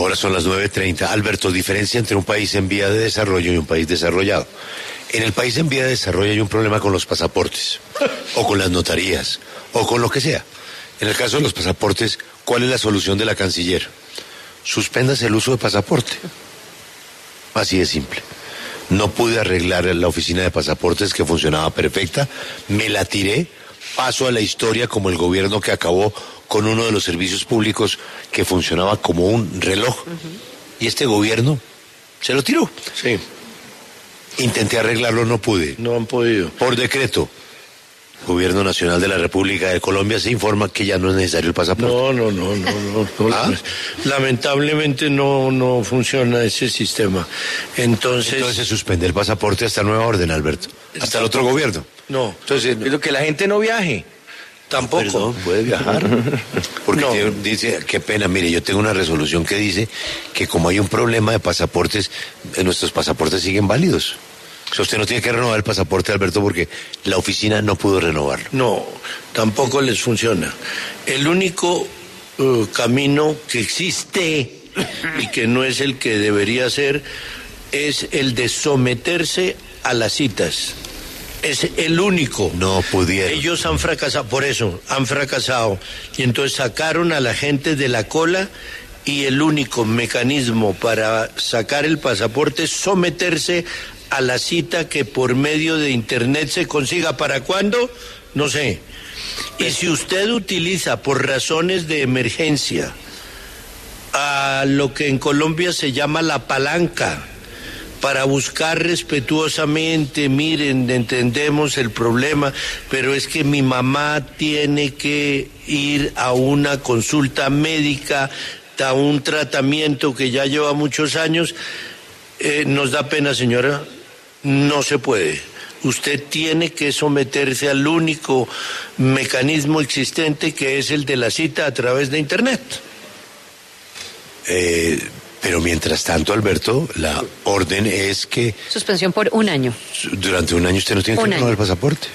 Ahora son las 9.30. Alberto, diferencia entre un país en vía de desarrollo y un país desarrollado. En el país en vía de desarrollo hay un problema con los pasaportes, o con las notarías, o con lo que sea. En el caso de los pasaportes, ¿cuál es la solución de la canciller? Suspendas el uso de pasaporte. Así de simple. No pude arreglar la oficina de pasaportes que funcionaba perfecta, me la tiré, paso a la historia como el gobierno que acabó con uno de los servicios públicos que funcionaba como un reloj. Y este gobierno se lo tiró. Sí. Intenté arreglarlo, no pude. No han podido. Por decreto, Gobierno Nacional de la República de Colombia se informa que ya no es necesario el pasaporte. No, no, no, no, no. ¿Ah? Lamentablemente no, no funciona ese sistema. Entonces, Entonces se suspende el pasaporte hasta nueva orden, Alberto. Hasta el otro gobierno. no, Entonces, que la gente no viaje. Tampoco. Perdón, puede viajar. Porque No. tiene- dice, qué pena, mire, yo tengo una resolución que dice que como hay un problema de pasaportes, eh, nuestros pasaportes siguen válidos. O sea, usted no tiene que renovar el pasaporte, Alberto, porque la oficina no pudo renovarlo. No, tampoco les funciona. El único eh, camino que existe y que no es el que debería ser es el de someterse a las citas. Es el único. No pudieron. Ellos han fracasado, por eso, han fracasado. Y entonces sacaron a la gente de la cola y el único mecanismo para sacar el pasaporte es someterse a la cita que por medio de Internet se consiga. ¿Para cuándo? No sé. Y si usted utiliza por razones de emergencia a lo que en Colombia se llama la palanca, para buscar respetuosamente, miren, entendemos el problema, pero es que mi mamá tiene que ir a una consulta médica, a un tratamiento que ya lleva muchos años, eh, nos da pena, señora, no se puede. Usted tiene que someterse al único mecanismo existente que es el de la cita a través de Internet. Eh, pero mientras tanto, Alberto, la orden es que Suspensión por un año. durante un año usted no tiene que renovar el pasaporte.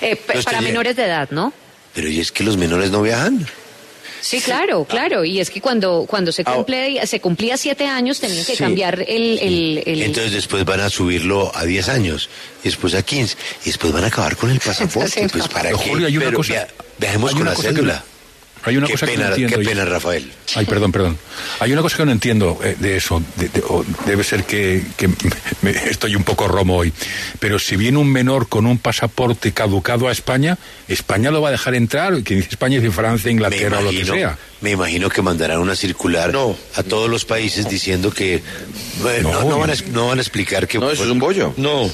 Eh, para ya- menores de edad, ¿no? Pero y es que los menores no viajan. Sí, claro, claro. Y es que cuando, cuando se, Ah, cumple, se cumplía siete años, tenían que Sí. cambiar el... el, el- Entonces después van a subirlo a 10 años, y después a 15, y después van a acabar con el pasaporte. Sí, pues no. para Pero, qué. Julio, hay una Pero cosa- viajemos hay con una la cosa que- cédula. Hay una qué cosa pena, que no entiendo. Qué pena, Rafael. Ay, perdón, perdón. Hay una cosa que no entiendo eh, de eso. de- de- o debe ser que, que me- estoy un poco romo hoy. Pero si viene un menor con un pasaporte caducado a España, España lo va a dejar entrar. Que dice España dice Francia, Inglaterra o lo que sea. me imagino que mandarán una circular No. a todos los países diciendo que bueno, no, No, no van a, no. no van a explicar que No, eso es un bollo. No.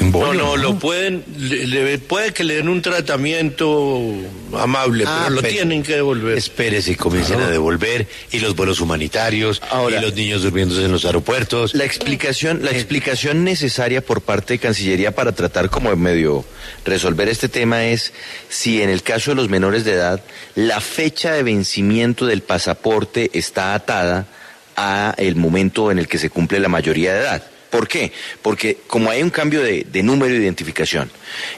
Bollo, no, no, lo pueden, le- le- puede que le den un tratamiento amable, Ah, pero lo pero- tienen que devolver. Espérese y comiencen a devolver y los vuelos humanitarios Ahora- y los niños durmiéndose en los aeropuertos. La explicación, la explicación necesaria por parte de Cancillería para tratar como medio resolver este tema es si en el caso de los menores de edad la fecha de vencimiento del pasaporte está atada a el momento en el que se cumple la mayoría de edad. ¿Por qué? Porque como hay un cambio de, de número de identificación,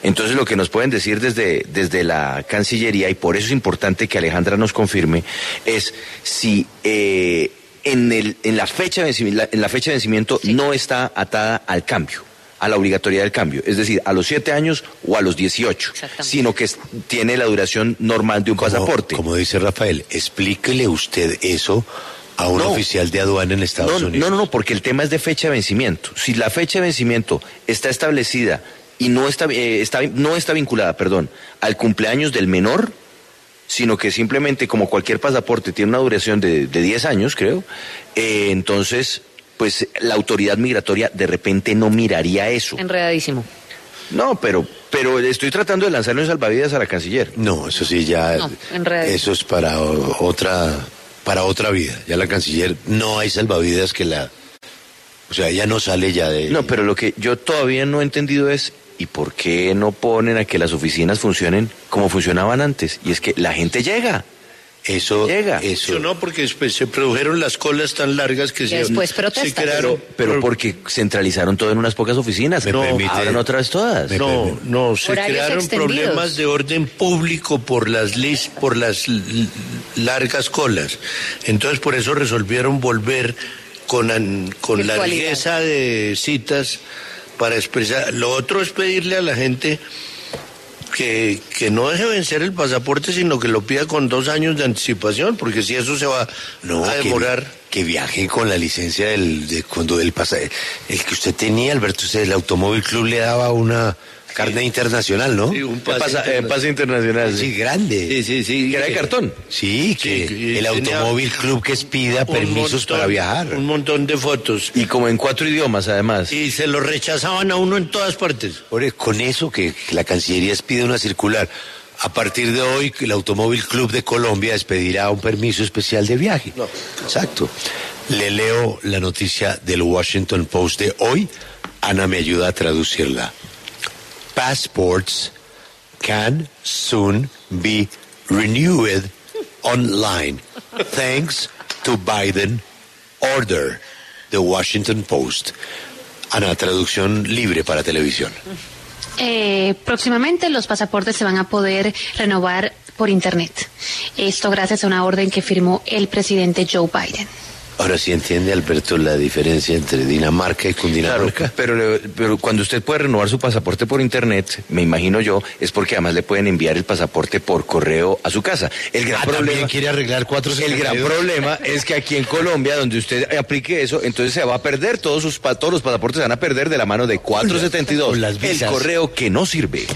entonces lo que nos pueden decir desde, desde la Cancillería, y por eso es importante que Alejandra nos confirme, es si eh, en, el, en, la fecha de vencimiento, en la fecha de vencimiento no está atada al cambio a la obligatoriedad del cambio, es decir, a los 7 años o a los 18, Exactamente. sino que tiene la duración normal de un Como- pasaporte. Como dice Rafael, explíquele usted eso a un No. oficial de aduana en Estados no, Unidos. No, no, no, porque el tema es de fecha de vencimiento. Si la fecha de vencimiento está establecida y no está, eh, está- no está vinculada, perdón, al cumpleaños del menor, sino que simplemente como cualquier pasaporte tiene una duración de, de 10 años, creo, eh, entonces, pues la autoridad migratoria de repente no miraría eso. Enredadísimo. No, pero, pero estoy tratando de lanzarle un salvavidas a la canciller. No, eso sí ya, No, en realidad. eso es para o- otra, para otra vida. Ya la canciller no hay salvavidas que la, o sea, ella no sale ya de. No, pero lo que yo todavía no he entendido es, ¿y por qué no ponen a que las oficinas funcionen como funcionaban antes? Y es que la gente llega. Eso, Llega. eso no, porque después se produjeron las colas tan largas que se, Después se crearon. Pero porque centralizaron todo en unas pocas oficinas. Me no, permite- abran otras todas. No, no, se Horarios crearon extendidos. problemas de orden público por las lis- por las largas colas. Entonces por eso resolvieron volver con, an- con largueza de citas para expresar. Lo otro es pedirle a la gente que, que no deje vencer el pasaporte, sino que lo pida con dos años de anticipación, porque si eso se va no, a que, demorar. que viaje con la licencia del, de cuando el pasa, el que usted tenía, Alberto, usted, el Automóvil Club le daba una carne internacional, ¿no? Sí, un Pasa, pase eh, internacional. pase internacional. Sí, Sí, grande. Sí, sí, sí. Que era de cartón. Sí, que Sí, que el Automóvil Club que expida permisos montón- para viajar. Un montón de fotos. Y como en cuatro idiomas, además. Y se lo rechazaban a uno en todas partes. Por- con eso que, que la Cancillería expide una circular. A partir de hoy, el Automóvil Club de Colombia expedirá un permiso especial de viaje. No. Exacto. Le leo la noticia del Washington Post de hoy. Ana me ayuda a traducirla. Passports can soon be renewed online thanks to Biden order. The Washington Post. Ana, traducción libre para televisión. Eh, próximamente los pasaportes se van a poder renovar por Internet. Esto gracias a una orden que firmó el presidente Joe Biden. Ahora sí entiende, Alberto, la diferencia entre Dinamarca y Claro, Cundinamarca. pero, le- pero cuando usted puede renovar su pasaporte por internet, me imagino yo, es porque además le pueden enviar el pasaporte por correo a su casa. El gran Ah, problema quiere arreglar cuatro El gran problema es que aquí en Colombia, donde usted aplique eso, entonces se va a perder todos sus todos los pasaportes se van a perder de la mano de 472. Con las el correo que no sirve.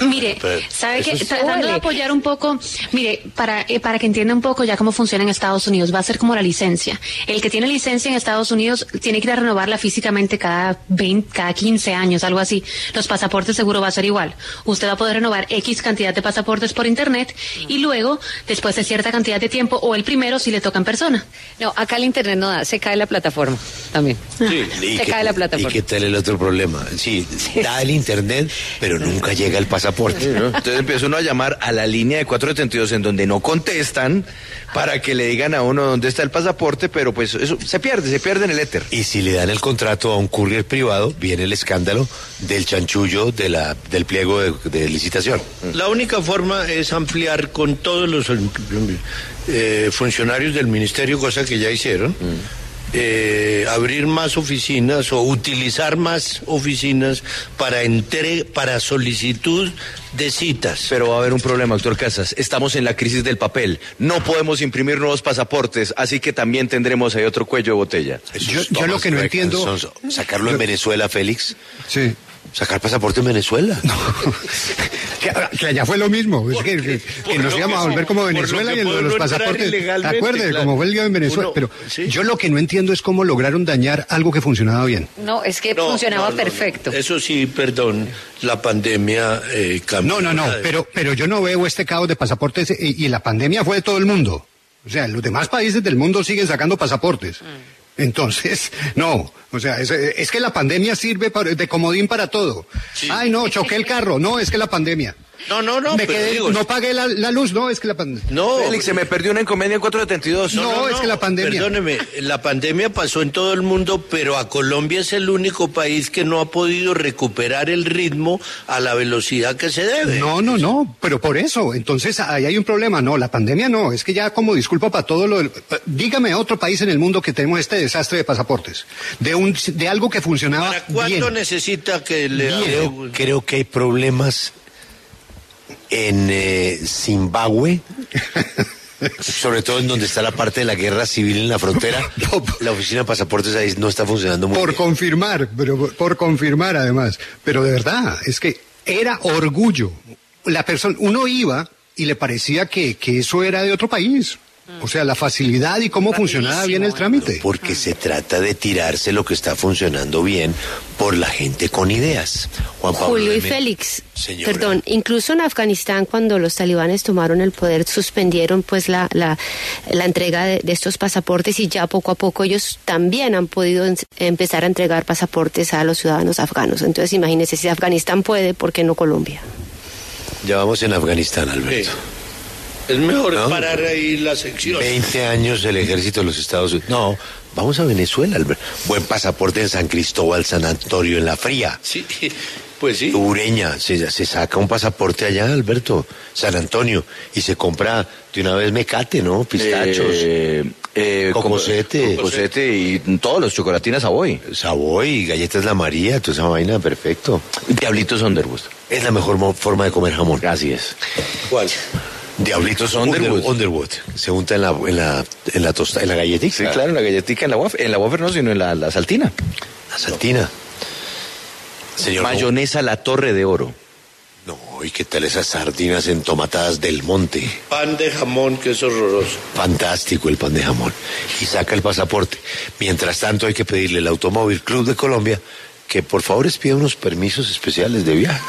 Mire, sabe que es- tratando de apoyar un poco, mire, para eh, para que entienda un poco ya cómo funciona en Estados Unidos, va a ser como la licencia. El que tiene licencia en Estados Unidos tiene que ir a renovarla físicamente cada 20, cada 15 años, algo así. Los pasaportes seguro va a ser igual. Usted va a poder renovar X cantidad de pasaportes por internet y luego, después de cierta cantidad de tiempo, o el primero si le toca en persona. No, acá el internet no da, se cae la plataforma también. ¿Y se qué- cae la ¿Y plataforma. qué tal el otro problema? Sí, da el internet, pero nunca llega el pasaporte. ¿No? Entonces empieza uno a llamar a la línea de 472 en donde no contestan para que le digan a uno dónde está el pasaporte, pero pues eso se pierde, se pierde en el éter. Y si le dan el contrato a un courier privado, viene el escándalo del chanchullo de la, del pliego de, de licitación. La única forma es ampliar con todos los eh, funcionarios del ministerio, cosa que ya hicieron, eh, abrir más oficinas o utilizar más oficinas para entre, para solicitud de citas. Pero va a haber un problema, doctor Casas. Estamos en la crisis del papel. No podemos imprimir nuevos pasaportes, así que también tendremos ahí otro cuello de botella. Yo- lo que no entiendo-. Sacarlo en Venezuela, Félix. Sí. Sacar pasaporte en Venezuela. que, que allá fue lo mismo. Es que, que- que nos íbamos a volver como lo Venezuela y en lo de los pasaportes. ¿Te acuerdas? claro. Como fue el en Venezuela. Uno- Pero sí. yo lo que no entiendo es cómo lograron dañar algo que funcionaba bien. No, es que No, funcionaba no, no, no. perfecto. Eso sí, perdón, la pandemia eh, cambió. No, no, no, pero, pero yo no veo este caos de pasaportes y, y la pandemia fue de todo el mundo. O sea, los demás países del mundo siguen sacando pasaportes. Entonces, no, o sea, es, es que la pandemia sirve para- de comodín para todo. Ay, no, choqué el carro, no, es que la pandemia. No, no, no, Me quedé- digo, no pagué la, la luz, no, es que la pandemia. no, Félix, se me perdió una encomienda en 472. No, es que la pandemia. Perdóneme, la pandemia pasó en todo el mundo, pero a Colombia es el único país que no ha podido recuperar el ritmo a la velocidad que se debe. No, no, no, pero por eso, entonces ahí hay un problema. No, la pandemia no, es que ya como disculpa para todo lo... del- eh, Dígame otro país en el mundo que tenemos este desastre de pasaportes, de, un, de algo que funcionaba ¿Para cuánto bien. necesita que le Creo, creo que hay problemas en eh, Zimbabue, sobre todo en donde está la parte de la guerra civil en la frontera. No. La oficina de pasaportes ahí no está funcionando muy Por bien. confirmar, pero por, por confirmar además. Pero de verdad, es que era orgullo. La persona, uno iba y le parecía que, que eso era de otro país. O sea, la facilidad y cómo funcionaba bien el trámite. Porque se trata de tirarse lo que está funcionando bien por la gente con ideas. Juan Pablo Julio y Félix, Señora. perdón, incluso en Afganistán cuando los talibanes tomaron el poder suspendieron pues la, la, la entrega de, de estos pasaportes y ya poco a poco ellos también han podido en- empezar a entregar pasaportes a los ciudadanos afganos. Entonces imagínense, si Afganistán puede, ¿por qué no Colombia? Ya vamos en Afganistán, Alberto. Sí. Es mejor No. parar ahí la sección. 20 años el ejército de los Estados Unidos. No, vamos a Venezuela. Albert. Buen pasaporte en San Cristóbal, San Antonio, en la fría. Sí, pues sí. Ureña, se, se saca un pasaporte allá, Alberto, San Antonio, y se compra de una vez mecate, ¿no? Pistachos, Eh, eh, Cocosete. Cocosete y todos los chocolatinas Savoy. Savoy, galletas La María, toda esa vaina, perfecto. Diablitos Underwood. Es la mejor mo- forma de comer jamón. Así es. ¿Cuál? Diablitos Underwood. Underwood. Se unta en la, en la, en la tosta, en la galletita. Sí, claro, en la galletica, en la wafer, en la wafer no, sino en la, la saltina. La saltina. Señor. Mayonesa La Torre de Oro. No, ¿y qué tal esas sardinas entomatadas del monte? Pan de jamón, que es horroroso. Fantástico el pan de jamón. Y saca el pasaporte. Mientras tanto hay que pedirle al Automóvil Club de Colombia que por favor les pida unos permisos especiales de viaje.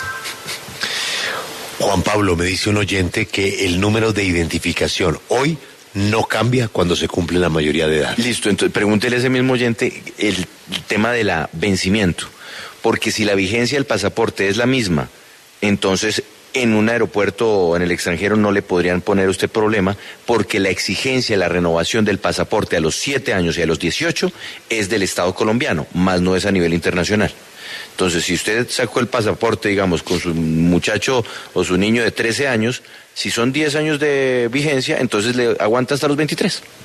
Juan Pablo me dice un oyente que el número de identificación hoy no cambia cuando se cumple la mayoría de edad. Listo, entonces pregúntele a ese mismo oyente el tema de la vencimiento. Porque si la vigencia del pasaporte es la misma, entonces en un aeropuerto o en el extranjero no le podrían poner usted problema porque la exigencia de la renovación del pasaporte a los 7 años y a los 18 es del Estado colombiano, más no es a nivel internacional. Entonces, si usted sacó el pasaporte, digamos, con su muchacho o su niño de 13 años, si son 10 años de vigencia, entonces le aguanta hasta los 23.